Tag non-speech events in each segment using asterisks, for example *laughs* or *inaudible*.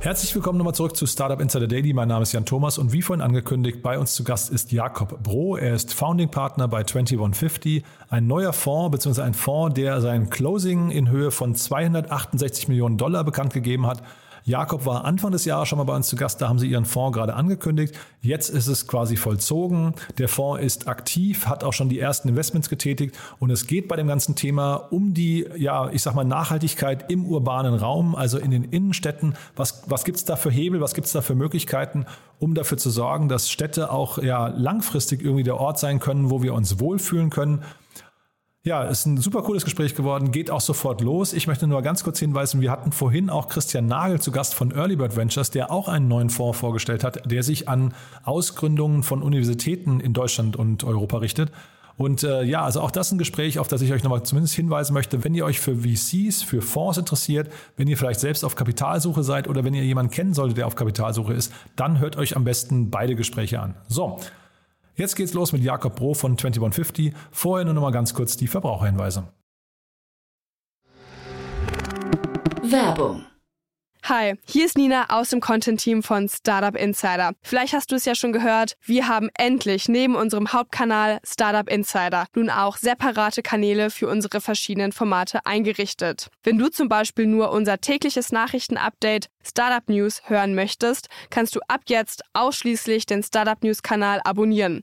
Herzlich willkommen nochmal zurück zu Startup Insider Daily. Mein Name ist Jan Thomas und wie vorhin angekündigt, bei uns zu Gast ist Jakob Bro. Er ist Founding Partner bei 2150, ein neuer Fonds bzw. ein Fonds, der sein Closing in Höhe von 268 Millionen Dollar bekannt gegeben hat. Jakob war Anfang des Jahres schon mal bei uns zu Gast, da haben sie ihren Fonds gerade angekündigt. Jetzt ist es quasi vollzogen. Der Fonds ist aktiv, hat auch schon die ersten Investments getätigt und es geht bei dem ganzen Thema um die, ja, ich sag mal, Nachhaltigkeit im urbanen Raum, also in den Innenstädten. Was, was gibt es da für Hebel, was gibt es da für Möglichkeiten, um dafür zu sorgen, dass Städte auch ja, langfristig irgendwie der Ort sein können, wo wir uns wohlfühlen können? Ja, ist ein super cooles Gespräch geworden, geht auch sofort los. Ich möchte nur ganz kurz hinweisen, wir hatten vorhin auch Christian Nagel zu Gast von Early Bird Ventures, der auch einen neuen Fonds vorgestellt hat, der sich an Ausgründungen von Universitäten in Deutschland und Europa richtet. Und äh, ja, also auch das ist ein Gespräch, auf das ich euch nochmal zumindest hinweisen möchte, wenn ihr euch für VCs, für Fonds interessiert, wenn ihr vielleicht selbst auf Kapitalsuche seid oder wenn ihr jemanden kennen solltet, der auf Kapitalsuche ist, dann hört euch am besten beide Gespräche an. So, Jetzt geht's los mit Jakob Bro von 2150. Vorher nur noch mal ganz kurz die Verbraucherhinweise. Werbung. Hi, hier ist Nina aus dem Content-Team von Startup Insider. Vielleicht hast du es ja schon gehört, wir haben endlich neben unserem Hauptkanal Startup Insider nun auch separate Kanäle für unsere verschiedenen Formate eingerichtet. Wenn du zum Beispiel nur unser tägliches Nachrichtenupdate Startup News hören möchtest, kannst du ab jetzt ausschließlich den Startup News Kanal abonnieren.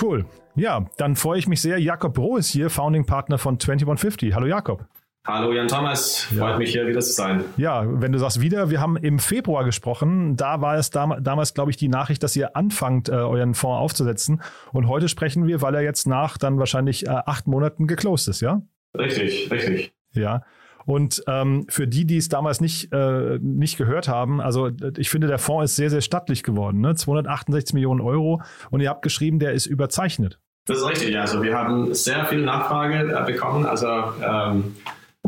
Cool. Ja, dann freue ich mich sehr. Jakob Bro ist hier, Founding Partner von 2150. Hallo Jakob. Hallo Jan Thomas, freut ja. mich hier wieder zu sein. Ja, wenn du sagst wieder, wir haben im Februar gesprochen, da war es dam damals, glaube ich, die Nachricht, dass ihr anfangt, äh, euren Fonds aufzusetzen. Und heute sprechen wir, weil er jetzt nach dann wahrscheinlich äh, acht Monaten geclosed ist, ja? Richtig, richtig. Ja. Und ähm, für die, die es damals nicht, äh, nicht gehört haben, also ich finde, der Fonds ist sehr, sehr stattlich geworden. Ne? 268 Millionen Euro und ihr habt geschrieben, der ist überzeichnet. Das ist richtig, also wir haben sehr viel Nachfrage äh, bekommen. Also ähm,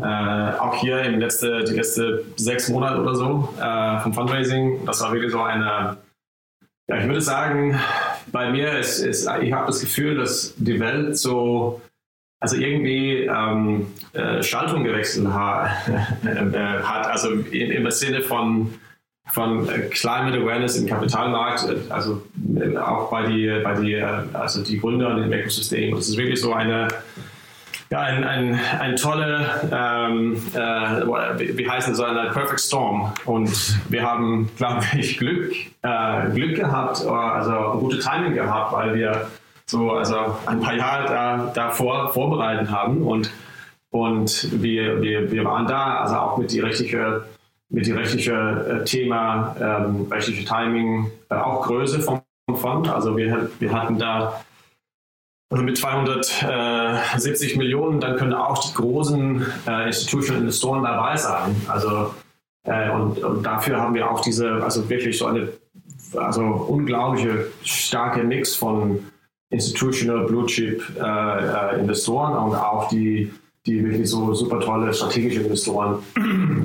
äh, auch hier in letzte, die letzten sechs Monate oder so äh, vom Fundraising. Das war wirklich so eine, ja, ich würde sagen, bei mir ist, ist ich habe das Gefühl, dass die Welt so also irgendwie ähm, äh, Schaltung gewechselt ha *laughs* äh, hat, also in, im Sinne von, von äh, Climate Awareness im Kapitalmarkt, äh, also auch bei die, bei die, also die Gründer im Ökosystem. Das ist wirklich so eine, ja, ein, ein, ein tolle, ähm, äh, wie heißen so eine Perfect Storm. Und wir haben, glaube ich, Glück, äh, Glück gehabt, also gute Timing gehabt, weil wir so also ein paar Jahre da, davor vorbereitet haben und, und wir, wir, wir waren da, also auch mit die rechtliche mit die rechtliche äh, Thema, ähm, rechtliche Timing, äh, auch Größe vom Fond. Also wir, wir hatten da also mit 270 Millionen, dann können auch die großen äh, Institutional Investoren dabei sein. Also äh, und, und dafür haben wir auch diese, also wirklich so eine also unglaubliche starke Mix von Institutional Blue Chip äh, äh, Investoren und auch die, die wirklich so super tolle strategische Investoren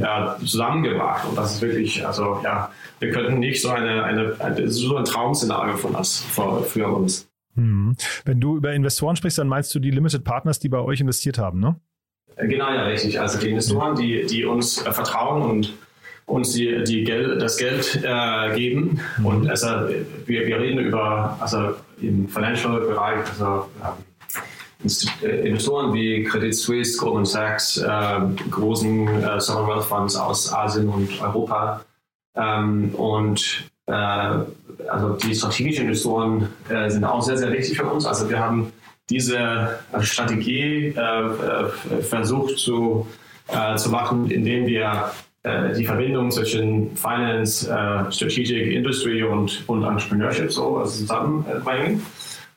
äh, zusammengebracht. Und das ist wirklich, also ja, wir könnten nicht so eine, eine, eine so ein Traumszenario von uns für, für uns. Hm. Wenn du über Investoren sprichst, dann meinst du die Limited Partners, die bei euch investiert haben, ne? Äh, genau, ja, richtig. Also die Investoren, die, die uns äh, vertrauen und uns die, die Geld, das Geld äh, geben. Mhm. Und also, wir, wir reden über, also im Financial-Bereich, also äh, Investoren wie Credit Suisse, Goldman Sachs, äh, großen Sovereign Wealth Funds aus Asien und Europa. Ähm, und äh, also die strategischen Investoren äh, sind auch sehr, sehr wichtig für uns. Also wir haben diese Strategie äh, versucht zu, zu machen, indem wir die Verbindung zwischen Finance, äh, Strategic Industry und, und Entrepreneurship so also zusammenbringen.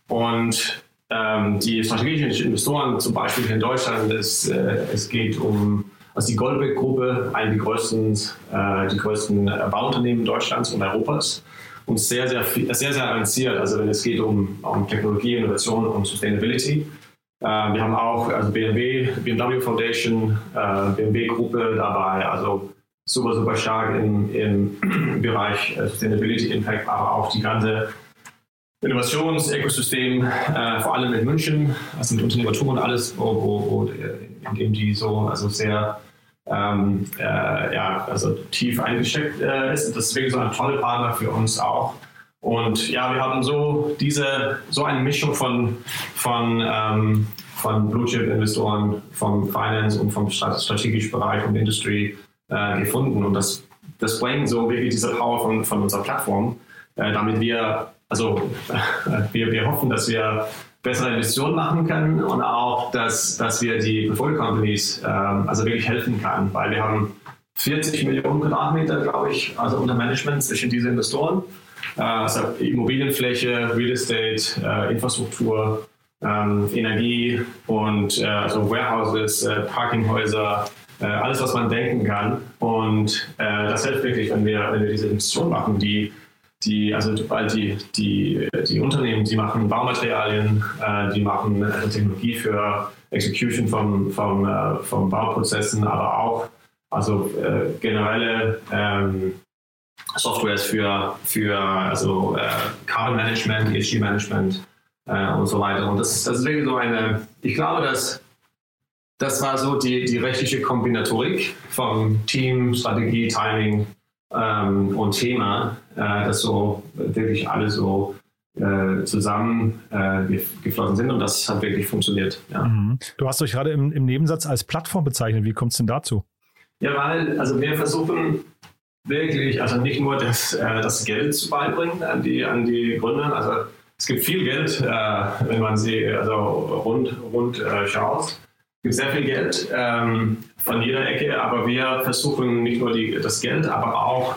Und ähm, die strategischen Investoren, zum Beispiel in Deutschland, es, äh, es geht um also die Goldbeck-Gruppe, eine der größten, äh, die größten Bauunternehmen Deutschlands und Europas und sehr, sehr, viel, sehr, sehr avanciert, also wenn es geht um, um Technologie, Innovation und Sustainability. Äh, wir haben auch also BMW, BMW Foundation, äh, BMW-Gruppe dabei, also super, super stark im, im *clears throat* Bereich äh, Sustainability Impact, aber auch die ganze Innovationsökosystem, äh, vor allem in München, also mit Unternehmertum und alles, wo, wo, wo, in dem die so also sehr ähm, äh, ja, also tief eingesteckt äh, ist. Wirklich so ein toller Partner für uns auch. Und ja, wir haben so diese, so eine Mischung von, von, ähm, von Blue Chip Investoren, vom Finance und vom strategischen Bereich und Industry äh, gefunden. Und das, das bringt so wirklich diese Power von, von unserer Plattform, äh, damit wir, also *laughs* wir, wir hoffen, dass wir bessere Investitionen machen können und auch, dass, dass wir die Portfolio Companies ähm, also wirklich helfen können, weil wir haben 40 Millionen Quadratmeter, glaube ich, also unter Management zwischen diesen Investoren. Also Immobilienfläche, Real Estate, äh, Infrastruktur, ähm, Energie und äh, also Warehouses, Parkinghäuser, äh, alles, was man denken kann. Und äh, das hilft wirklich, wenn wir, wenn wir diese Investitionen machen, die die, also die, die, die Unternehmen, die machen Baumaterialien, äh, die machen äh, Technologie für Execution von, von, äh, von Bauprozessen, aber auch also generelle ähm, Softwares für, für also Carbon Management, ESG Management und so weiter. Und das, das ist wirklich so eine, ich glaube, dass das war so die, die rechtliche Kombinatorik vom Team, Strategie, Timing ähm, und Thema, äh, dass so wirklich alle so äh, zusammen äh, geflossen sind und das hat wirklich funktioniert. Ja. Mhm. Du hast euch gerade im, im, Nebensatz als Plattform bezeichnet. Wie kommt es denn dazu? Ja, weil also wir versuchen wirklich, also nicht nur das, äh, das Geld zu beibringen an die, an die Gründer, also es gibt viel Geld, äh, wenn man sie also rund, rund äh, schaut gibt sehr viel Geld ähm, von jeder Ecke, aber wir versuchen nicht nur die, das Geld, aber auch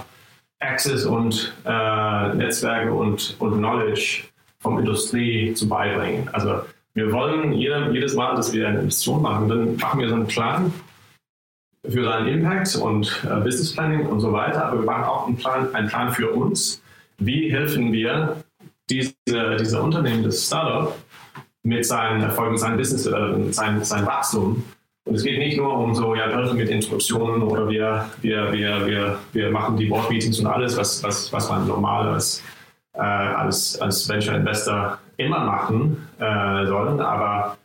Access und äh, Netzwerke und, und Knowledge vom Industrie zu beibringen. Also wir wollen jeder, jedes Mal, dass wir eine Investition machen, dann machen wir so einen Plan für seinen Impact und äh, Business Planning und so weiter, aber wir machen auch einen Plan, einen Plan für uns. Wie helfen wir diese, diese Unternehmen, das Startup, mit seinen Erfolgen, seinem Business Development, sein, sein Wachstum. Und es geht nicht nur um so, ja, wir mit Introduktionen oder wir, wir, wir, wir, wir machen die Board Meetings und alles, was, was, was man normal als, äh, als, als Venture Investor immer machen äh, sollen. Aber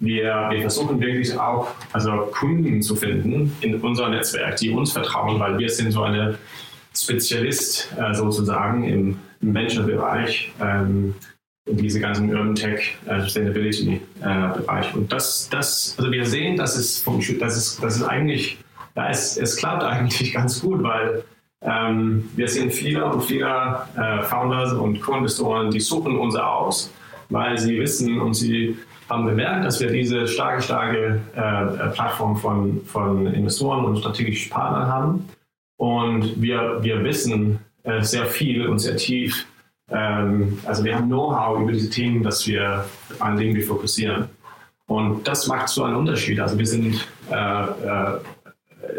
wir, wir versuchen wirklich auch also Kunden zu finden in unserem Netzwerk, die uns vertrauen, weil wir sind so eine Spezialist äh, sozusagen im, im Venture-Bereich. Ähm, diese ganzen Urban Tech äh, Sustainability äh, Bereich. Und das, das, also wir sehen, dass es vom, dass es, dass es eigentlich, ja, es, es klappt *laughs* eigentlich ganz gut, weil ähm, wir sehen viele und viele äh, Founders und Co-Investoren, die suchen uns aus, weil sie wissen und sie haben bemerkt, dass wir diese starke, starke äh, Plattform von, von Investoren und strategischen Partnern haben. Und wir, wir wissen äh, sehr viel und sehr tief ähm, also wir haben Know-how über diese Themen, dass wir an denen wir fokussieren. Und das macht so einen Unterschied. Also wir sind, äh, äh,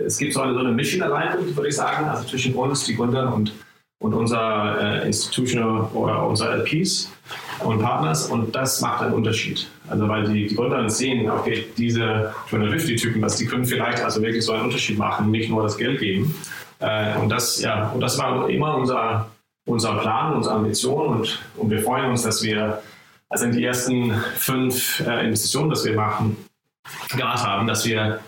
es gibt so eine, so eine Mission Alignment, würde ich sagen, also zwischen uns, die Gründer und, und unser äh, Institutional oder unser LPs und Partners. Und das macht einen Unterschied. Also weil die, die Gründer sehen, okay, diese 250-Typen, was die können vielleicht also wirklich so einen Unterschied machen, nicht nur das Geld geben. Äh, und das, ja, und das war immer unser unser Plan, unsere Ambition und, und wir freuen uns, dass wir also in die ersten fünf äh, Investitionen, die wir machen, gerade haben, dass wir,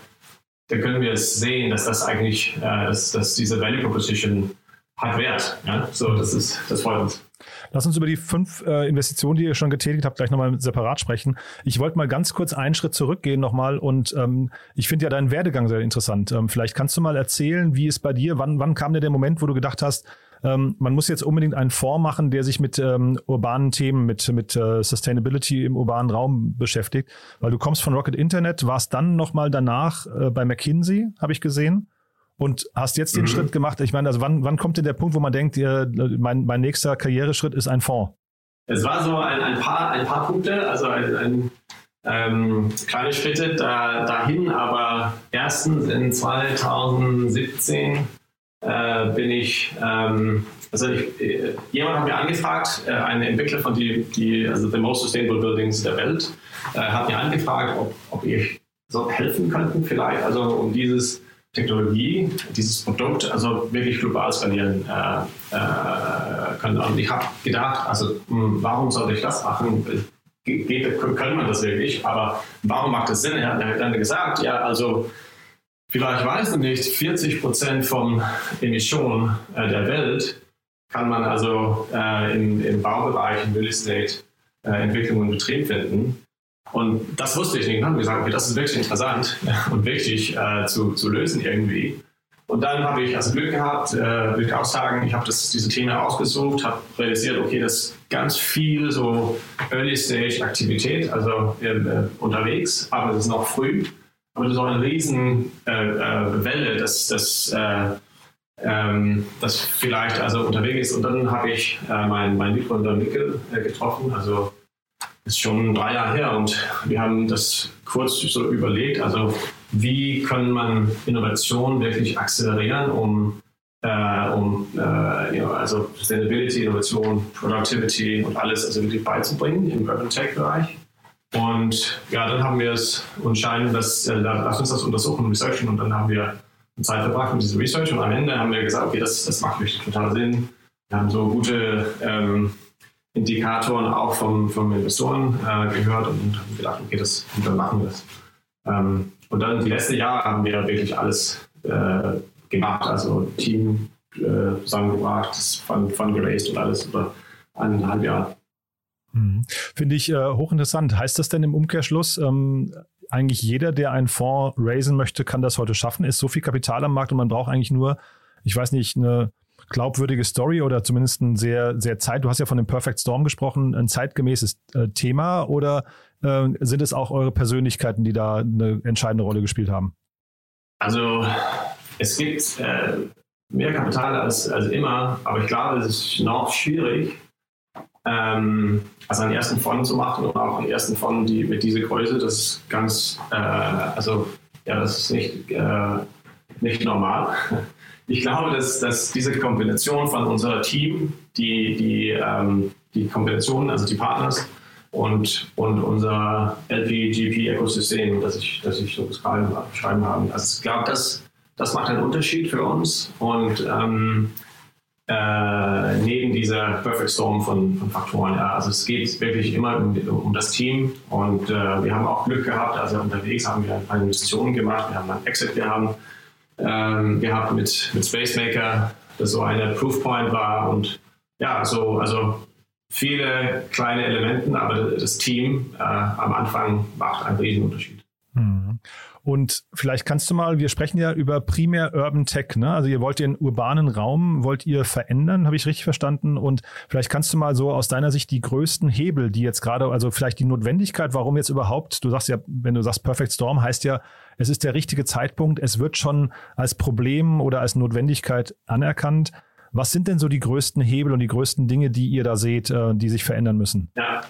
da können wir es sehen, dass das eigentlich, äh, dass, dass diese Value Proposition hat Wert. Ja? So, das ist, das freut uns. Lass uns über die fünf äh, Investitionen, die ihr schon getätigt habt, gleich nochmal separat sprechen. Ich wollte mal ganz kurz einen Schritt zurückgehen nochmal und ähm, ich finde ja deinen Werdegang sehr interessant. Ähm, vielleicht kannst du mal erzählen, wie es bei dir, wann, wann kam dir der Moment, wo du gedacht hast, ähm, man muss jetzt unbedingt einen Fonds machen, der sich mit ähm, urbanen Themen, mit, mit äh, Sustainability im urbanen Raum beschäftigt, weil du kommst von Rocket Internet, warst dann nochmal danach äh, bei McKinsey, habe ich gesehen und hast jetzt den mhm. Schritt gemacht. Ich meine, also wann, wann kommt denn der Punkt, wo man denkt, ihr, mein, mein nächster Karriereschritt ist ein Fonds? Es war so ein, ein, paar, ein paar Punkte, also ein, ein ähm, kleine Schritte da, dahin, aber erstens in 2017 äh, bin ich, ähm, also ich, äh, jemand hat mir angefragt, äh, ein Entwickler von die, die, also the most sustainable buildings der Welt, äh, hat mir angefragt, ob, ob ich so helfen könnten vielleicht, also um dieses Technologie, dieses Produkt also wirklich global skalieren äh, äh, können. Und ich habe gedacht, also mh, hm, warum sollte ich das machen? Geht, können wir das wirklich? Aber warum macht das Sinn? Er hat dann gesagt, ja, also vielleicht weiß ich nicht, 40 Prozent von Emissionen äh, der Welt kann man also äh, im, im Baubereich, im Real Estate äh, Entwicklung und Betrieb finden. Und das wusste ich nicht. Dann haben wir gesagt, okay, das ist wirklich interessant *laughs* und wichtig äh, zu, zu lösen irgendwie. Und dann habe ich also Glück gehabt, äh, würde ich auch sagen, ich habe diese Themen ausgesucht, habe realisiert, okay, das ist ganz viel so Early-Stage-Aktivität, also äh, unterwegs, aber es ist noch früh. Aber das ist auch eine riesen äh, äh Welle, dass das äh, ähm, das vielleicht also unterwegs ist. Und dann habe ich äh, meinen mein Mitgründer Mikkel äh, getroffen, also ist schon drei Jahre her und wir haben das kurz so überlegt, also wie kann man Innovation wirklich akzelerieren, um, äh, um äh, ja, also Sustainability, Innovation, Productivity und alles also wirklich beizubringen im Urban Tech Bereich. Und ja, dann haben wir es entscheiden, dass äh, lass uns das untersuchen, researchen und dann haben wir Zeit verbracht mit diesem Research und am Ende haben wir gesagt, okay, das, das macht wirklich total Sinn. Wir haben so gute ähm, Indikatoren auch vom, vom Investoren äh, gehört und haben gedacht, okay, das, dann machen wir das. Ähm, und dann die letzten Jahre haben wir wirklich alles äh, gemacht, also Team äh, zusammengebracht, das Fund, und alles über eineinhalb Jahre. Mhm. Finde ich äh, hochinteressant. Heißt das denn im Umkehrschluss, ähm, eigentlich jeder, der einen Fonds raisen möchte, kann das heute schaffen? Ist so viel Kapital am Markt und man braucht eigentlich nur, ich weiß nicht, eine glaubwürdige Story oder zumindest ein sehr, sehr Zeit, du hast ja von dem Perfect Storm gesprochen, ein zeitgemäßes äh, Thema oder äh, sind es auch eure Persönlichkeiten, die da eine entscheidende Rolle gespielt haben? Also es gibt äh, mehr Kapital als, als immer, aber ich glaube, es ist noch schwierig, ähm, also einen ersten Fonds zu machen und auch einen ersten Fonds die, mit dieser Größe, das ist ganz, äh, also ja, das ist nicht, äh, nicht normal. *laughs* Ich glaube, dass, dass diese Kombination von unserem Team, die, die, ähm, die Kombination, also die Partners und, und unser LPGP-Ökosystem, das ich, das ich so beschreiben, beschreiben habe, also ich glaube, das, das macht einen Unterschied für uns und ähm, äh, neben dieser Perfect Storm von, von Faktoren. Ja. Also es geht wirklich immer um, um das Team und äh, wir haben auch Glück gehabt. Also unterwegs haben wir eine Investition gemacht, wir haben einen Exit, wir haben ähm, gehabt mit, mit Spacemaker, das so eine Proofpoint war und ja, so, also viele kleine Elemente, aber das Team äh, am Anfang macht einen riesen Unterschied. Mhm. Und vielleicht kannst du mal, wir sprechen ja über primär Urban Tech, ne? Also ihr wollt den urbanen Raum, wollt ihr verändern, habe ich richtig verstanden? Und vielleicht kannst du mal so aus deiner Sicht die größten Hebel, die jetzt gerade, also vielleicht die Notwendigkeit, warum jetzt überhaupt, du sagst ja, wenn du sagst Perfect Storm, heißt ja, es ist der richtige Zeitpunkt, es wird schon als Problem oder als Notwendigkeit anerkannt. Was sind denn so die größten Hebel und die größten Dinge, die ihr da seht, äh, die sich verändern müssen? Ja,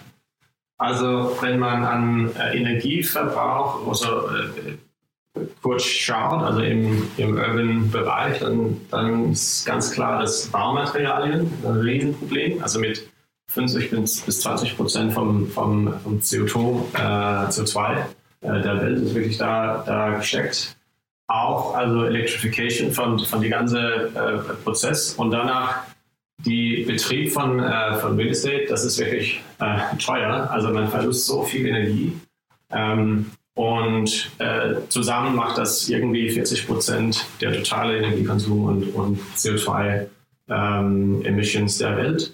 also wenn man an äh, Energieverbrauch, also kurz schaut, also im, im Urban-Bereich, dann, dann ist ganz klar, dass Baumaterialien ein Riesenproblem, also mit 50 bis, bis 20 Prozent vom, vom, vom CO2, äh, CO2 äh, der Welt ist wirklich da, da gesteckt. Auch also Electrification von, von dem ganzen äh, Prozess und danach die Betrieb von, äh, von Real Estate, das ist wirklich äh, teuer. Also man verlust so viel Energie. Ähm, und äh, zusammen macht das irgendwie 40 Prozent der totale Energiekonsum und, und CO2-Emissions ähm, der Welt.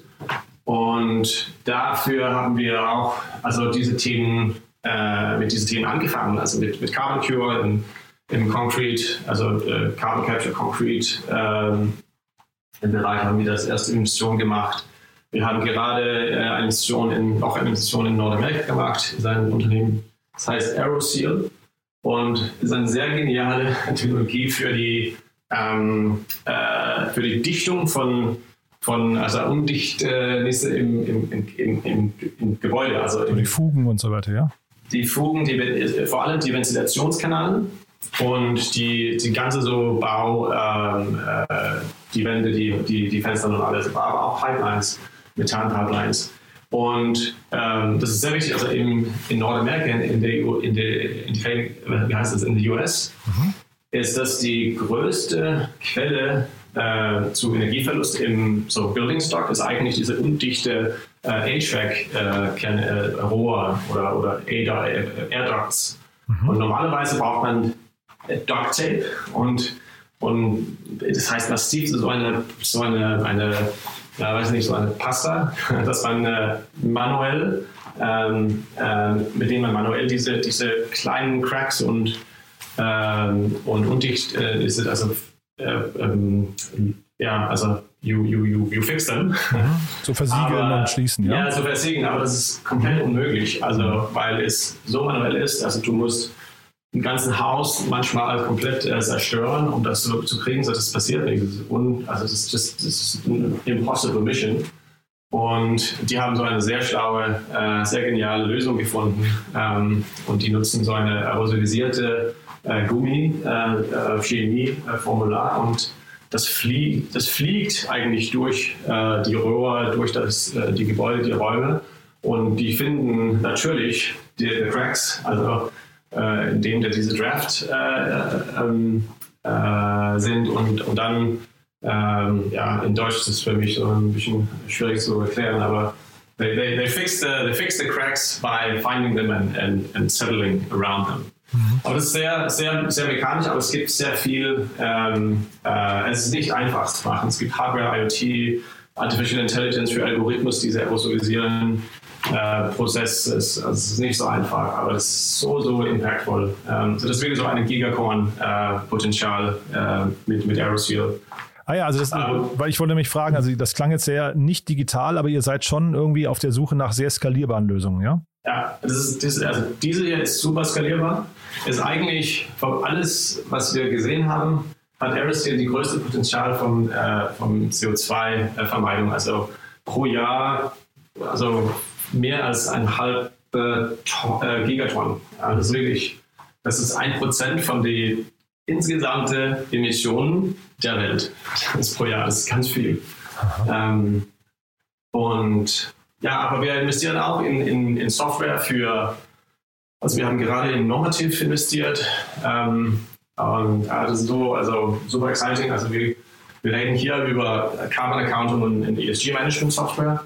Und dafür haben wir auch also diese Themen, äh, mit diesen Themen angefangen, also mit, mit Carbon Cure im, im Concrete, also äh, Carbon Capture Concrete. Ähm, Im Bereich haben wir das erste Investition gemacht. Wir haben gerade äh, eine Investition in, auch eine Investition in Nordamerika gemacht, in sein Unternehmen. Das heißt Aeroseal und ist eine sehr geniale *laughs* Technologie für die, ähm, äh, für die Dichtung von von also Undichtnisse im, im, im, im, im Gebäude. Also die Fugen und so weiter, ja? Die Fugen, die, vor allem die Ventilationskanäle und die, die ganze so Bau, ähm, äh, die Wände, die, die, die Fenster und alles, aber auch Pipelines, Methan-Pipelines. Und ähm, das ist sehr wichtig, also in, in Nordamerika, in der, in der, in der, wie heißt das, in den US, mhm. ist das die größte Quelle äh, zu Energieverlust im so Building Stock ist eigentlich diese undichte äh, HVAC-Rohr äh, oder, oder Air Ducts. Mhm. Und normalerweise braucht man Duct Tape und, und das heißt massiv so eine, so eine, eine ja, weiß nicht, so eine Pasta, *laughs* dass man äh, manuell, ähm, äh, mit denen man manuell diese, diese kleinen Cracks und, ähm, und undicht äh, ist, also äh, ähm, ja, also you, you, you, you fix them. Mhm. So versiegeln aber, und schließen, ja? Ja, so versiegeln, aber das ist komplett unmöglich, also weil es so manuell ist, also du musst ein ganzes Haus manchmal komplett äh, zerstören, um das zu kriegen, so das passiert nicht. Das ist un, also das just, das ist eine impossible mission. Und die haben so eine sehr schlaue, äh, sehr geniale Lösung gefunden. Ähm, und die nutzen so eine aerosolisierte äh, Gummi-Chemie-Formular. Äh, äh und das, flie das fliegt eigentlich durch äh, die Röhre, durch das, die Gebäude, die Räume. Und die finden natürlich die, die Cracks, also äh, indem da diese Draft ähm, sind und, und dann ähm, ja, in Deutsch ist es für mich so ein bisschen schwierig zu erklären, aber they, they, they, fix, the, they fix the cracks by finding them and, and, and settling around them. Mhm. Aber das ist sehr, sehr, sehr mekanisch, aber es gibt sehr viel, ähm, äh, es ist nicht einfach zu machen. Es gibt Hardware, IoT, Artificial Intelligence für Algorithmus, diese aerosolisieren äh, Prozess ist, also es ist nicht so einfach, aber es ist so, so impactful. Ähm, so deswegen so ein Gigacorn-Potenzial äh, mit, mit Aeroseal. Ah ja, also das, um, weil ich wollte mich fragen, also das klang jetzt sehr nicht digital, aber ihr seid schon irgendwie auf der Suche nach sehr skalierbaren Lösungen, ja? Ja, das ist, das, also diese hier ist super skalierbar. Ist eigentlich von alles, was wir gesehen haben, hat Aerosol die größte Potenzial vom, äh, vom CO2-Vermeidung. Also pro Jahr, also mehr als ein halb äh, Gigaton. Also das ist wirklich, das ist ein Prozent von den insgesamten Emissionen der Welt. Das ist pro Jahr, das ist ganz viel. Ähm, und ja, aber wir investieren auch in, in, in Software für, also wir haben gerade in Normativ investiert. Ähm, und ja, das ist so, also super exciting. Also wir, wir reden hier über Carbon Accounting und ESG Management Software.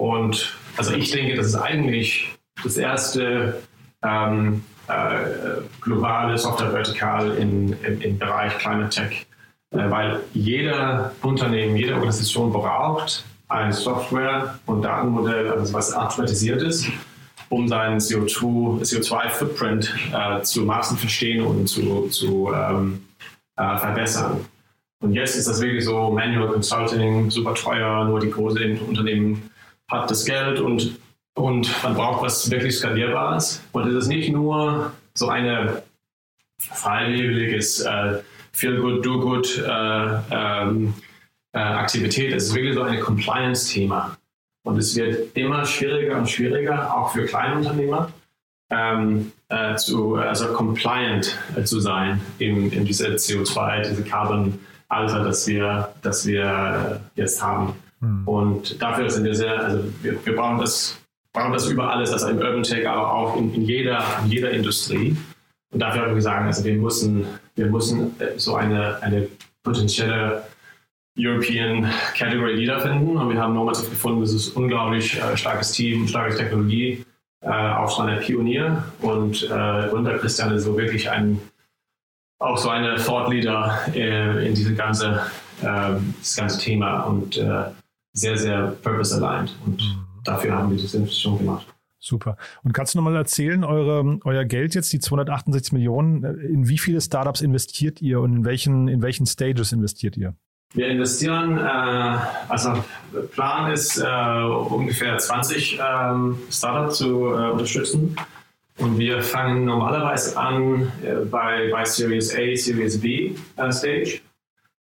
Und also ich denke, das ist eigentlich das erste ähm, äh, globale Software-Vertikal im, im, Bereich Climate Tech, äh, weil jeder Unternehmen, jede Organisation braucht ein Software- und Datenmodell, also was automatisiert ist, um seinen CO2-Footprint äh, zu maßen verstehen und zu, zu ähm, äh, verbessern. Und jetzt ist das wirklich so Manual Consulting, super teuer, nur die großen Unternehmen hat das Geld und, und man braucht was wirklich Skalierbares. Und es ist nicht nur so eine freiwilliges äh, Feel Good, Do Good äh, ähm, äh, Aktivität. Es ist wirklich so ein Compliance-Thema. Und es wird immer schwieriger und schwieriger, auch für Kleinunternehmer, ähm, äh, zu, also compliant äh, zu sein in, in diese CO2, diese Carbon-Alter, das wir, das wir äh, jetzt haben. Mhm. Und dafür sind wir sehr, also wir, wir brauchen das, brauchen das über alles, also im Urban Tech, aber auch in, in, jeder, in jeder Industrie. Und dafür haben wir gesagt, also wir müssen, wir müssen äh, so eine, eine potenzielle European Category Leader finden. Und wir haben normativ gefunden, das ist unglaublich äh, starkes Team, starke Technologie, äh, auch so eine Pionier. Und äh, unter Christian ist so wirklich ein, auch so eine Thought Leader äh, in diese ganze, äh, das ganze Thema. Und sehr, sehr purpose-aligned. Und mhm. dafür haben wir diese Investition gemacht. Super. Und kannst du nochmal erzählen, eure, euer Geld jetzt, die 268 Millionen, in wie viele Startups investiert ihr und in welchen, in welchen Stages investiert ihr? Wir investieren, äh, also Plan ist äh, ungefähr 20 ähm, Startups zu äh, unterstützen. Und wir fangen normalerweise an äh, bei, bei Series A, Series B äh, Stage.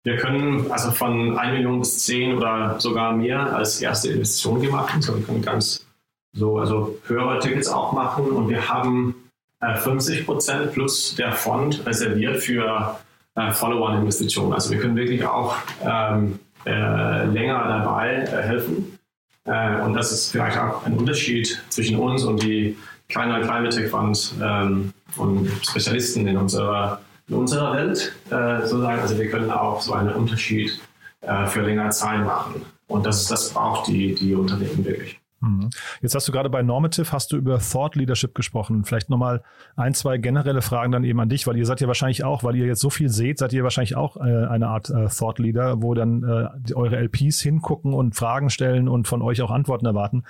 Wir können also von 1 Million bis 10 oder sogar mehr als erste Investition gemacht. Also wir können ganz so, also höhere Tickets auch machen und wir haben äh, 50 Prozent plus der Fond reserviert für äh, Follow-on-Investitionen. Also wir können wirklich auch ähm, äh, länger dabei äh, helfen. Äh, und das ist vielleicht auch ein Unterschied zwischen uns und die kleineren Climate Tech Funds ähm, und Spezialisten in unserer, in unserer Welt äh, sozusagen. Also wir können auch so einen Unterschied für längere Zeit machen. Und das, das braucht die, die Unternehmen wirklich. Mhm. Jetzt hast du gerade bei Normative, hast du über Thought Leadership gesprochen. Vielleicht nochmal ein, zwei generelle Fragen dann eben an dich, weil ihr seid ja wahrscheinlich auch, weil ihr jetzt so viel seht, seid ihr wahrscheinlich auch äh, eine Art äh, Thought Leader, wo dann äh, eure LPs hingucken und Fragen stellen und von euch auch Antworten erwarten.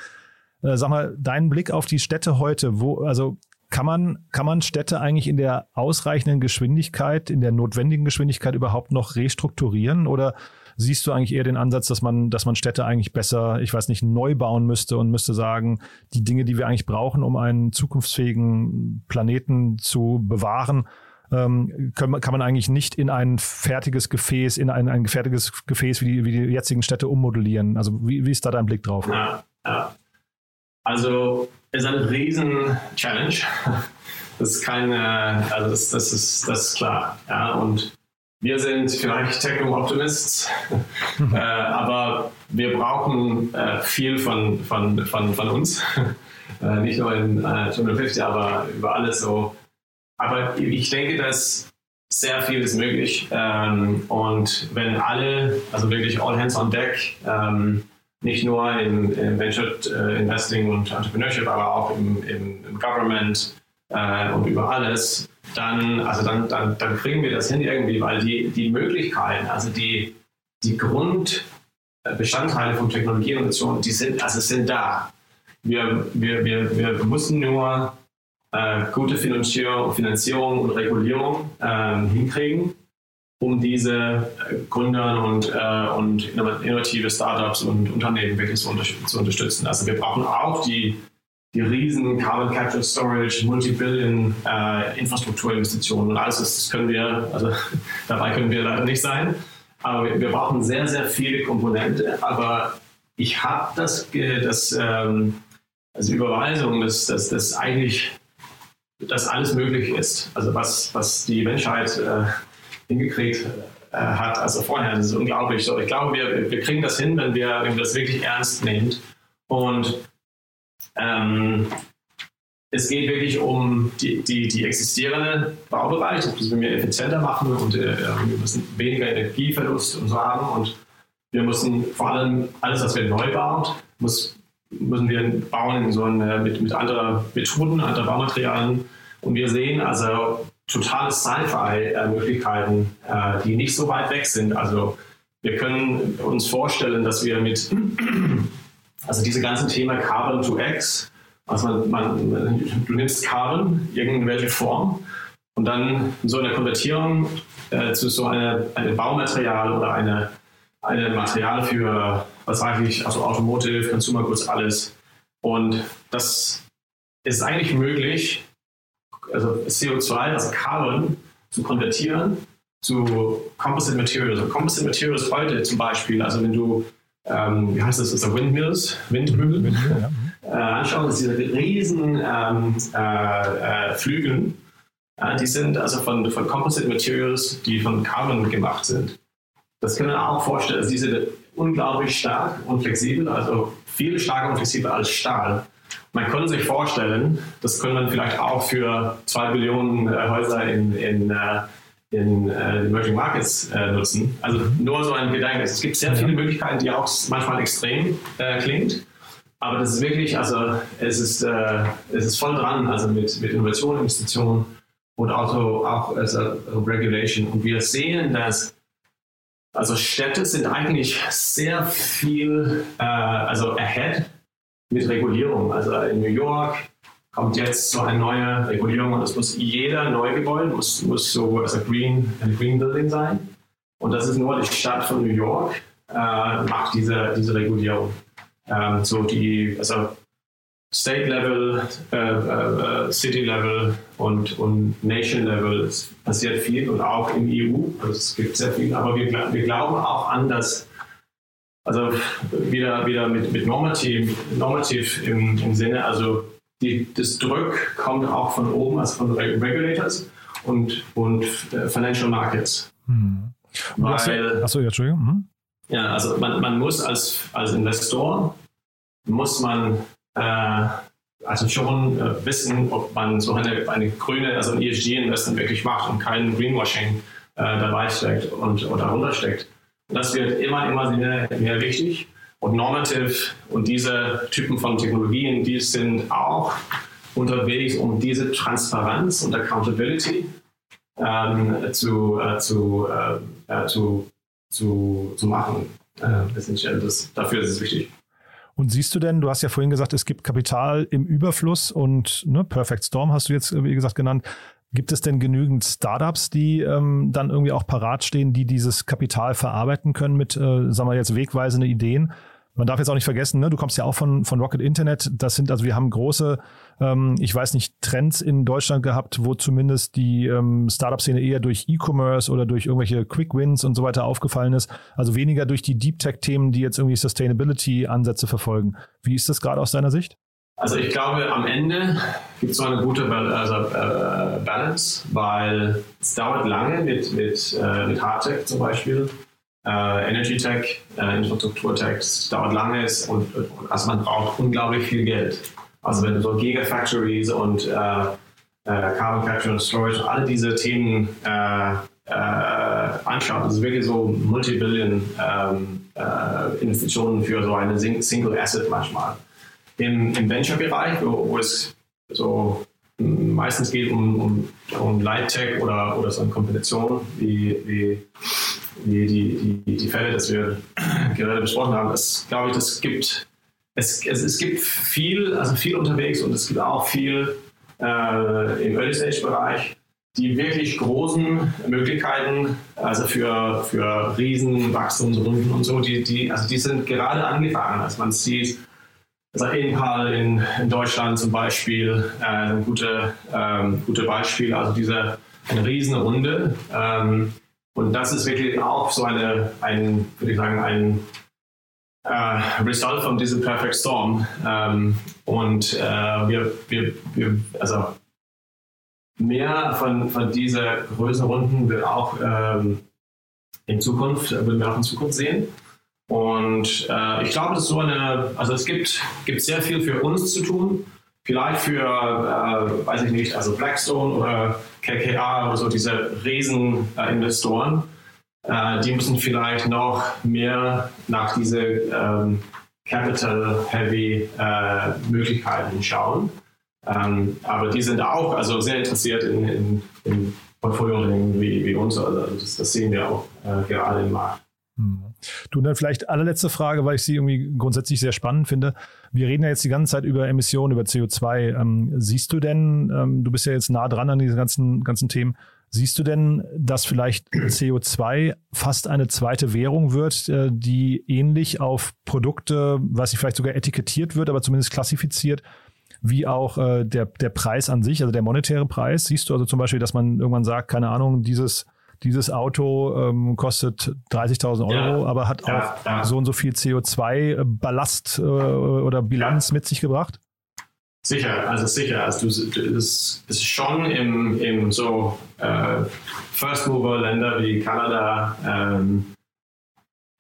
Äh, sag mal, deinen Blick auf die Städte heute, wo, also kann man, kann man Städte eigentlich in der ausreichenden Geschwindigkeit, in der notwendigen Geschwindigkeit überhaupt noch restrukturieren oder siehst du eigentlich eher den Ansatz, dass man, dass man Städte eigentlich besser, ich weiß nicht, neu bauen müsste und müsste sagen, die Dinge, die wir eigentlich brauchen, um einen zukunftsfähigen Planeten zu bewahren, ähm, kann, kann man eigentlich nicht in ein fertiges Gefäß, in ein, ein fertiges Gefäß wie die, wie die jetzigen Städte ummodellieren. Also wie, wie ist da dein Blick drauf? Ja, ja. Also ist eine riesen Challenge. *laughs* Das ist keine, also das, das ist das ist klar. Ja, und wir sind vielleicht Techno-Optimists, mhm. *laughs* äh, aber wir brauchen äh, viel von, von, von, von uns. *laughs* äh, nicht nur in äh, 250, aber über alles so. Aber ich denke, dass sehr viel ist möglich. Ähm, und wenn alle, also wirklich all hands on deck, ähm, nicht nur in, in Venture äh, Investing und Entrepreneurship, aber auch im, im, im Government äh, und über alles, dann, also dann, dann, dann kriegen wir das hin irgendwie, weil die, die Möglichkeiten, also die, die Grundbestandteile von Technologieinnovation, die sind, also sind da. Wir, wir, wir, wir müssen nur äh, gute Finanzierung, Finanzierung und Regulierung äh, hinkriegen, um diese äh, Gründer und, äh, und innovative Startups und Unternehmen wirklich zu, zu unterstützen. Also wir brauchen auch die die riesen Carbon Capture Storage, Multibillion äh, Infrastrukturinvestitionen und alles das, das können wir, also *laughs* dabei können wir leider nicht sein. Aber wir, wir brauchen sehr, sehr viele Komponente. Aber ich habe das, das ähm, also Überweisung, dass, dass, dass eigentlich dass alles möglich ist. Also was, was die Menschheit äh, hingekriegt äh, hat, also vorher, das ist unglaublich. Ich glaube, wir, wir kriegen das hin, wenn wir, wenn wir das wirklich ernst nehmen. Und ähm, es geht wirklich um die, die, die existierende Baubereich, das müssen wir effizienter machen und äh, wir müssen weniger Energieverlust und so haben und wir müssen vor allem alles, was wir neu bauen, muss, müssen wir bauen in so eine, mit, mit anderen Methoden, anderen Baumaterialien und wir sehen also totale Sci-Fi-Möglichkeiten, äh, die nicht so weit weg sind. Also wir können uns vorstellen, dass wir mit also diese ganzen Thema Carbon to X, also man, man, du nimmst Carbon, irgendwelche Form, und dann so eine Konvertierung äh, zu so einem eine Baumaterial oder eine, eine Material für, was weiß ich, also Automotive, Consumer Goods, alles. Und das ist eigentlich möglich, also CO2, also Carbon, zu konvertieren zu Composite Materials. Also Composite Materials heute zum Beispiel, also wenn du ähm, wie heißt das, also Windmills, Windmühlen, Windmühlen ja. äh, anschauen, diese riesen ähm, äh, äh, Flügel, die sind also von, von Composite Materials, die von Carbon gemacht sind. Das können wir auch vorstellen, also die sind unglaublich stark und flexibel, also viel stärker und flexibler als Stahl. Man kann sich vorstellen, das können man vielleicht auch für zwei Billionen äh, Häuser in, in äh, in äh, Emerging Markets äh, nutzen. Also nur so ein Gedanke. Es gibt sehr viele Möglichkeiten, die auch manchmal extrem klingt. Aber das ist wirklich, also es ist, es ist voll dran, also mit, mit Innovation, Investition und auch, auch also Regulation. Und wir sehen, dass also Städte sind eigentlich sehr viel, also ahead mit Regulierung. Also in New York kommt jetzt so eine neue Regulierung und es muss jeder Neugebäude muss, muss so also Green, ein Green Building sein. Und das ist nur die Stadt von New York, äh, macht diese, diese Regulierung. Ähm, so die, also State Level, äh, äh, City Level und, und Nation Level. Es passiert viel und auch im EU. Also es gibt sehr viel, aber wir, wir glauben auch an das, also wieder, wieder mit, mit normativ, normativ im, im Sinne, also die, das Druck kommt auch von oben, also von Regulators und, und äh, Financial Markets. Hm. Weil, achso, ja, Entschuldigung. Hm. Ja, also man, man muss als, als Investor, muss man äh, also schon äh, wissen, ob man so eine, eine grüne, also ein ESG-Investment wirklich macht und kein Greenwashing äh, dabei steckt und oder darunter das wird immer, immer mehr, mehr wichtig. Und normativ und diese Typen von Technologien, die sind auch unterwegs, um diese Transparenz und Accountability ähm, zu, äh, zu, äh, zu, zu, zu machen. Äh. Das, dafür ist es wichtig. Und siehst du denn, du hast ja vorhin gesagt, es gibt Kapital im Überfluss und ne, Perfect Storm hast du jetzt, wie gesagt, genannt. Gibt es denn genügend Startups, die ähm, dann irgendwie auch parat stehen, die dieses Kapital verarbeiten können mit, äh, sagen wir jetzt, wegweisende Ideen? Man darf jetzt auch nicht vergessen, ne, du kommst ja auch von, von Rocket Internet. Das sind, also wir haben große, ähm, ich weiß nicht, Trends in Deutschland gehabt, wo zumindest die ähm, Startup-Szene eher durch E-Commerce oder durch irgendwelche Quick Wins und so weiter aufgefallen ist. Also weniger durch die Deep Tech-Themen, die jetzt irgendwie Sustainability-Ansätze verfolgen. Wie ist das gerade aus deiner Sicht? Also ich glaube, am Ende gibt es so eine gute also, äh, Balance, weil es dauert lange mit, mit, äh, mit Hardtech zum Beispiel äh, Energy Tech, äh, Infrastruktur Tech, das dauert lange und, also man braucht unglaublich viel Geld. Also wenn du so Gigafactories und äh, Carbon Capture und Storage, alle diese Themen anschaut, das ist wirklich so Multibillion ähm, äh, Investitionen für so eine Single Asset manchmal. Im, im Venture-Bereich, wo, wo es so meistens geht um, um, um Light Tech oder, oder so eine Kombination wie, wie wie die, die, die Fälle, die wir *clears throat* gerade besprochen haben, das glaube ich, das gibt, es, es, es gibt viel, also viel unterwegs und es gibt auch viel äh, im Early Stage Bereich, die wirklich großen Möglichkeiten, also für, für Riesen, und so, die, die, also die sind gerade angefangen. Also man sieht, also Inpal in, in Deutschland zum Beispiel, äh, ein gute, ähm, gute Beispiel, also diese eine Riesenrunde. Ähm, und das ist wirklich auch so eine, ein, würde ich sagen, ein äh, Result von diesem Perfect Storm. Ähm, und äh, wir, wir, wir, also mehr von, von dieser Größenrunden wird auch ähm, in Zukunft, wir auch in Zukunft sehen. Und äh, ich glaube, das ist so eine, also es gibt, gibt sehr viel für uns zu tun. Vielleicht für, äh, weiß ich nicht, also Blackstone oder KKA oder so, diese Rieseninvestoren, äh, die müssen vielleicht noch mehr nach diese ähm, Capital-Heavy-Möglichkeiten äh, schauen. Ähm, aber die sind auch also sehr interessiert in, in, in Portfolio wie, wie uns. Also das, das sehen wir auch äh, gerade im Markt. Du, dann vielleicht allerletzte Frage, weil ich sie irgendwie grundsätzlich sehr spannend finde. Wir reden ja jetzt die ganze Zeit über Emissionen, über CO2. Ähm, siehst du denn, ähm, du bist ja jetzt nah dran an diesen ganzen, ganzen Themen, siehst du denn, dass vielleicht CO2 fast eine zweite Währung wird, äh, die ähnlich auf Produkte, was vielleicht sogar etikettiert wird, aber zumindest klassifiziert, wie auch äh, der, der Preis an sich, also der monetäre Preis? Siehst du also zum Beispiel, dass man irgendwann sagt, keine Ahnung, dieses dieses Auto ähm, kostet 30.000 Euro, ja, aber hat ja, auch ja. so und so viel CO2-Ballast äh, oder Bilanz mit sich gebracht? Sicher, also sicher. Also du, das ist schon im, im so äh, First Mover Länder wie Kanada, ähm,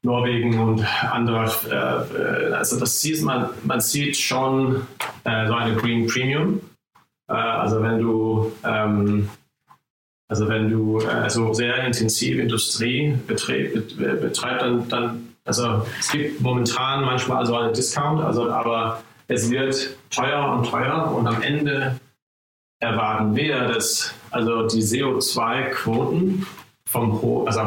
Norwegen und andere, äh, also das sieht man, man sieht schon äh, so eine Green Premium. Äh, also wenn du ähm, also wenn du also sehr intensiv Industrie betreibst, betreib, dann, dann, also es gibt momentan manchmal also einen Discount, also aber es wird teuer und teuer und am Ende erwarten wir, dass also die CO2-Quoten vom also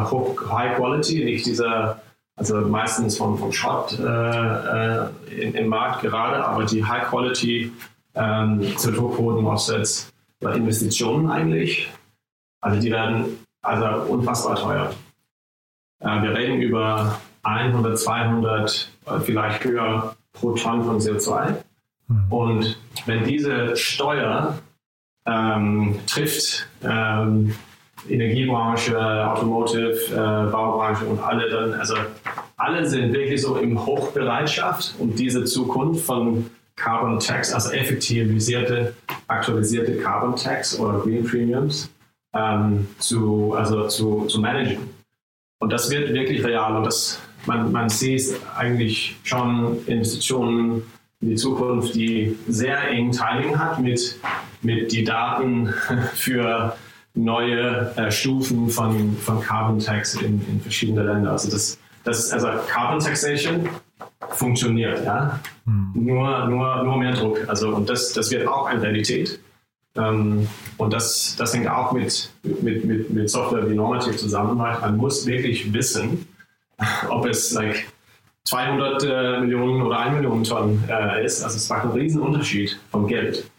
High Quality, nicht dieser, also meistens vom, vom Schrott äh, äh, im, Markt gerade, aber die High Quality ähm, CO2-Quoten-Offsets oder Investitionen eigentlich, also die werden also unfassbar teuer. Äh, wir reden über 100, 200, vielleicht höher pro Tonne von CO2. Mhm. Und wenn diese Steuer ähm, trifft ähm, Energiebranche, Automotive, äh, Baubranche und alle dann, also alle sind wirklich so in Hochbereitschaft, um diese Zukunft von Carbon Tax, also effektivisierte, aktualisierte Carbon Tax oder Green Premiums ähm, zu, also zu, zu managen. Und das wird wirklich real und das, man, man sieht eigentlich schon Investitionen in die Zukunft, die sehr eng Timing hat mit, mit die Daten *laughs* für neue äh, Stufen von, von Carbon Tax in, in verschiedenen Ländern. Also das, das also Carbon Taxation funktioniert, ja. Hm. Nur, nur, nur mehr Druck. Also und das, das wird auch eine Realität. Ähm, und das, das hängt auch mit, mit, mit, mit Software wie Normative zusammen. Man muss wirklich wissen, *laughs* ob es like 200 äh, Millionen oder 1 Million Tonnen äh, ist. Also es macht einen riesen Unterschied vom Geld.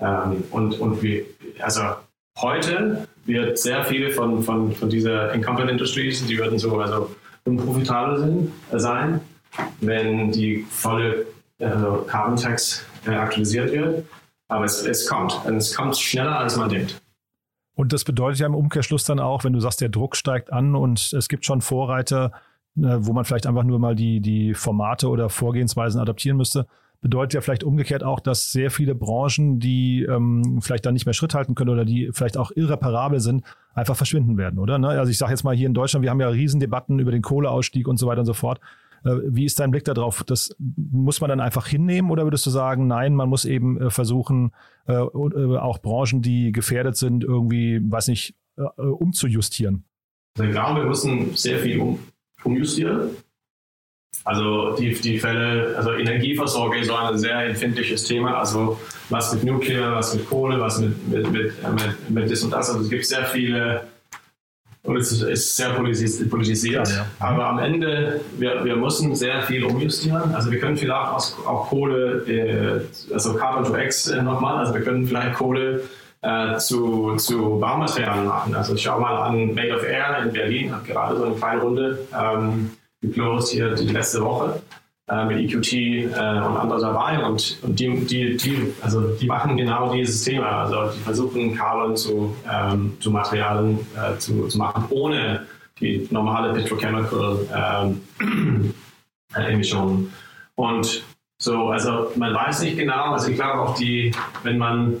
Ähm, und und wir, also heute wird sehr viele von, von, von dieser Incumbent Industries, die würden so also unprofitabel sind, äh, sein, wenn die volle äh, Carbon Tax äh, aktualisiert wird. Aber es, es kommt. Und es kommt schneller, als man denkt. Und das bedeutet ja im Umkehrschluss dann auch, wenn du sagst, der Druck steigt an und es gibt schon Vorreiter, äh, wo man vielleicht einfach nur mal die, die Formate oder Vorgehensweisen adaptieren müsste, bedeutet ja vielleicht umgekehrt auch, dass sehr viele Branchen, die ähm, vielleicht dann nicht mehr Schritt halten können oder die vielleicht auch irreparabel sind, einfach verschwinden werden, oder? Ne? Also ich sage jetzt mal hier in Deutschland, wir haben ja Riesendebatten über den Kohleausstieg und so weiter und so fort. Äh, wie ist dein Blick darauf? Das muss man dann einfach hinnehmen oder würdest du sagen, nein, man muss eben äh, versuchen, äh, auch Branchen, die gefährdet sind, irgendwie, weiß nicht, umzujustieren? Ich glaube, wir müssen sehr viel um, umjustieren. Also die, die Fälle, also Energieversorgung ist so ein sehr empfindliches Thema. Also was mit Nuklear, was mit Kohle, was mit, mit, mit, mit, mit das und das. Also es gibt sehr viele und es ist sehr politisiert. Ja. Aber am Ende, wir, wir müssen sehr viel umjustieren. Also wir können vielleicht auch, auch Kohle, äh, also Carbon to X äh, nochmal, also wir können vielleicht Kohle äh, zu, zu Baumaterialien machen. Also schau mal an Made of Air in Berlin, hat gerade so eine kleine Runde ähm, geclosed hier die letzte Woche äh, mit EQT äh, und andere dabei und, und die, die, die, also die machen genau dieses Thema. Also die versuchen Carbon zu, ähm, zu Materialien äh, zu, zu machen, ohne die normale Petrochemical ähm, Emissionen. Und so, also man weiß nicht genau, also ich glaube auch die, wenn man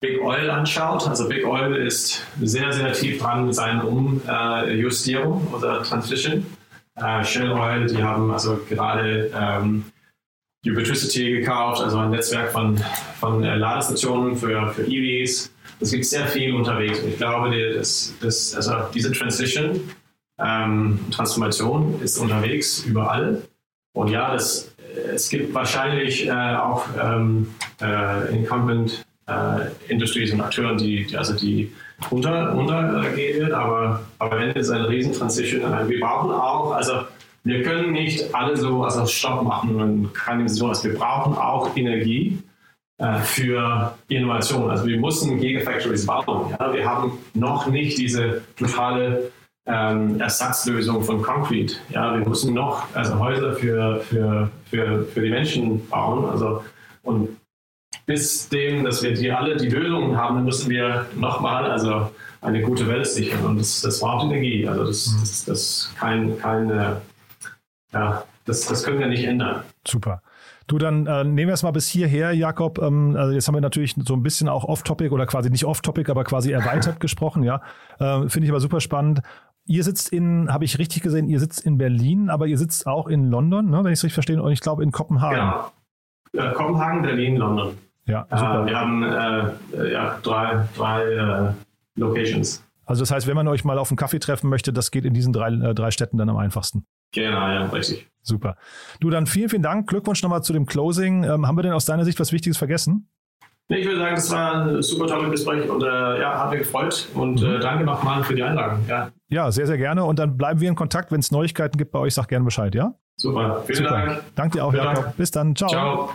Big Oil anschaut, also Big Oil ist sehr, sehr tief dran mit seinen Umjustierungen oder Transition äh, Shell Oil, die haben also gerade ähm, Ubitricity gekauft, also ein Netzwerk von, von äh, Ladestationen für, für EVs. Es gibt sehr viel unterwegs und ich glaube, das, das, also diese Transition, ähm, Transformation ist unterwegs überall. Und ja, das, es gibt wahrscheinlich äh, auch ähm, äh, Incumbent äh, Industries und Akteuren, die, die also die runter, runtergehen wird, aber, aber wenn es eine riesen Transition, wir brauchen auch, also wir können nicht alle so also Stopp machen und keine sowas. Wir brauchen auch Energie äh, für Innovation. Also wir müssen Gigafactories bauen. Ja? Wir haben noch nicht diese totale ähm, Ersatzlösung von Concrete. Ja? Wir müssen noch also Häuser für, für, für, für die Menschen bauen. Also, und bis dem, dass wir die alle die Lösungen haben, müssen wir nochmal also eine gute Welt sichern. Und das, das braucht Energie. Also das, mhm. das, das kein, keine, ja, das, das können wir nicht ändern. Super. Du, dann äh, nehmen wir es mal bis hierher, Jakob. Ähm, also jetzt haben wir natürlich so ein bisschen auch off-topic oder quasi nicht off-topic, aber quasi erweitert *laughs* gesprochen, ja. Äh, Finde ich aber super spannend. Ihr sitzt in, habe ich richtig gesehen, ihr sitzt in Berlin, aber ihr sitzt auch in London, ne, wenn ich es richtig verstehe, und ich glaube in Kopenhagen. Genau. Äh, Kopenhagen, Berlin, London. Ja, äh, super. Wir haben äh, ja, drei, drei äh, Locations. Also das heißt, wenn man euch mal auf einen Kaffee treffen möchte, das geht in diesen drei, äh, drei Städten dann am einfachsten. Genau, ja, richtig. Super. Du, dann vielen, vielen Dank. Glückwunsch nochmal zu dem Closing. Ähm, haben wir denn aus deiner Sicht was Wichtiges vergessen? Nee, ich würde sagen, das war ein super tolles Gespräch und äh, ja, hat mich gefreut und mhm. äh, danke nochmal für die Einladung. Ja. ja, sehr, sehr gerne und dann bleiben wir in Kontakt. Wenn es Neuigkeiten gibt bei euch, sag gerne Bescheid, ja? Super, vielen Super. Dank. Danke dir auch, Jakob. Bis dann, ciao. Ciao.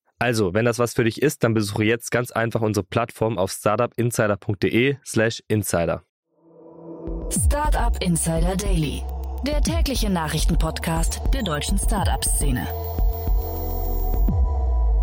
Also, wenn das was für dich ist, dann besuche jetzt ganz einfach unsere Plattform auf startupinsider.de/slash insider. Startup Insider Daily, der tägliche Nachrichtenpodcast der deutschen Startup-Szene.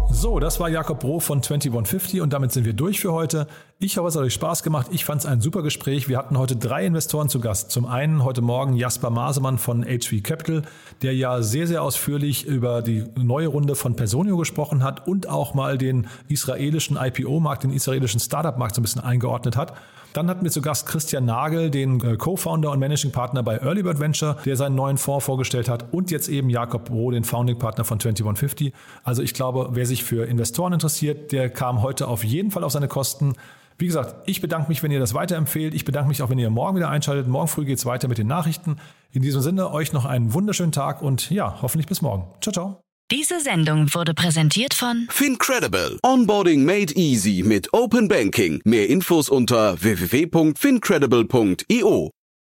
So, das war Jakob Broh von 2150 und damit sind wir durch für heute. Ich hoffe, es hat euch Spaß gemacht. Ich fand es ein super Gespräch. Wir hatten heute drei Investoren zu Gast. Zum einen heute Morgen Jasper Masemann von HV Capital, der ja sehr, sehr ausführlich über die neue Runde von Personio gesprochen hat und auch mal den israelischen IPO-Markt, den israelischen Startup-Markt so ein bisschen eingeordnet hat. Dann hatten wir zu Gast Christian Nagel, den äh, Co-Founder und Managing Partner bei Early Bird Venture, der seinen neuen Fonds vorgestellt hat. Und jetzt eben Jakob Bro, den Founding Partner von 2150. Also ich glaube, wer sich für Investoren interessiert, der kam heute auf jeden Fall auf seine Kosten. Wie gesagt, ich bedanke mich, wenn ihr das weiterempfehlt. Ich bedanke mich auch, wenn ihr morgen wieder einschaltet. Morgen früh geht es weiter mit den Nachrichten. In diesem Sinne, euch noch einen wunderschönen Tag und ja, hoffentlich bis morgen. Ciao, ciao. Diese Sendung wurde präsentiert von FinCredible. Onboarding made easy mit Open Banking. Mehr Infos unter www.fincredible.io.